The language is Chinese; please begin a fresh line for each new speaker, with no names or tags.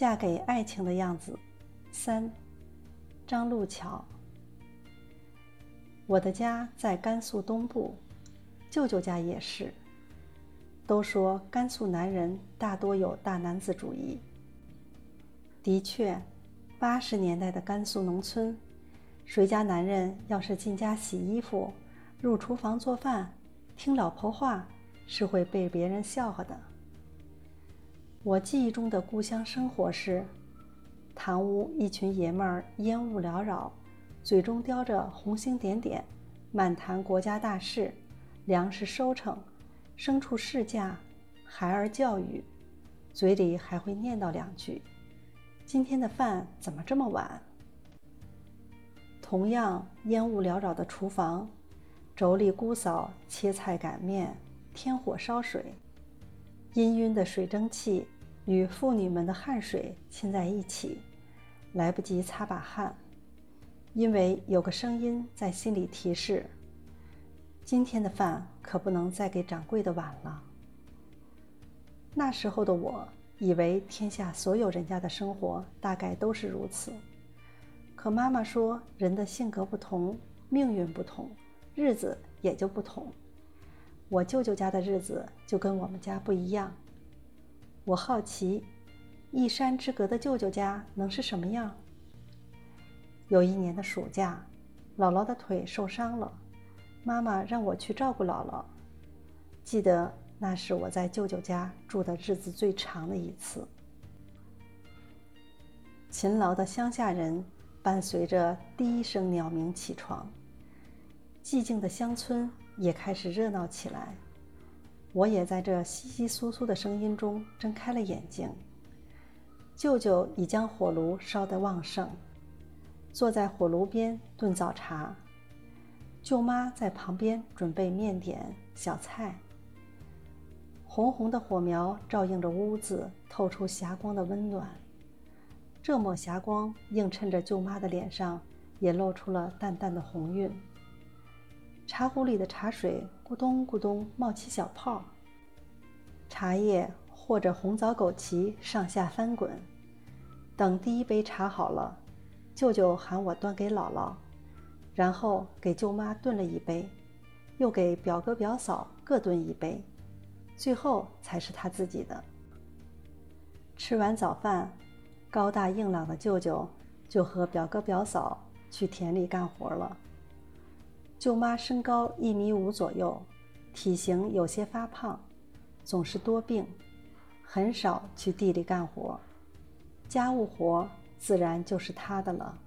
嫁给爱情的样子，三，张路桥。我的家在甘肃东部，舅舅家也是。都说甘肃男人大多有大男子主义。的确，八十年代的甘肃农村，谁家男人要是进家洗衣服、入厨房做饭、听老婆话，是会被别人笑话的。我记忆中的故乡生活是：堂屋一群爷们儿烟雾缭绕，嘴中叼着红星点点，满谈国家大事、粮食收成、牲畜市价、孩儿教育，嘴里还会念叨两句：“今天的饭怎么这么晚？”同样烟雾缭绕的厨房，妯娌姑嫂切菜擀面，添火烧水。氤氲的水蒸气与妇女们的汗水亲在一起，来不及擦把汗，因为有个声音在心里提示：今天的饭可不能再给掌柜的晚了。那时候的我以为天下所有人家的生活大概都是如此，可妈妈说人的性格不同，命运不同，日子也就不同。我舅舅家的日子就跟我们家不一样。我好奇，一山之隔的舅舅家能是什么样？有一年的暑假，姥姥的腿受伤了，妈妈让我去照顾姥姥。记得那是我在舅舅家住的日子最长的一次。勤劳的乡下人伴随着第一声鸟鸣起床，寂静的乡村。也开始热闹起来，我也在这稀稀疏疏的声音中睁开了眼睛。舅舅已将火炉烧得旺盛，坐在火炉边炖早茶。舅妈在旁边准备面点小菜。红红的火苗照映着屋子，透出霞光的温暖。这抹霞光映衬着舅妈的脸上，也露出了淡淡的红晕。茶壶里的茶水咕咚咕咚冒起小泡，茶叶或者红枣枸杞上下翻滚。等第一杯茶好了，舅舅喊我端给姥姥，然后给舅妈炖了一杯，又给表哥表嫂各炖一杯，最后才是他自己的。吃完早饭，高大硬朗的舅舅就和表哥表嫂去田里干活了。舅妈身高一米五左右，体型有些发胖，总是多病，很少去地里干活，家务活自然就是她的了。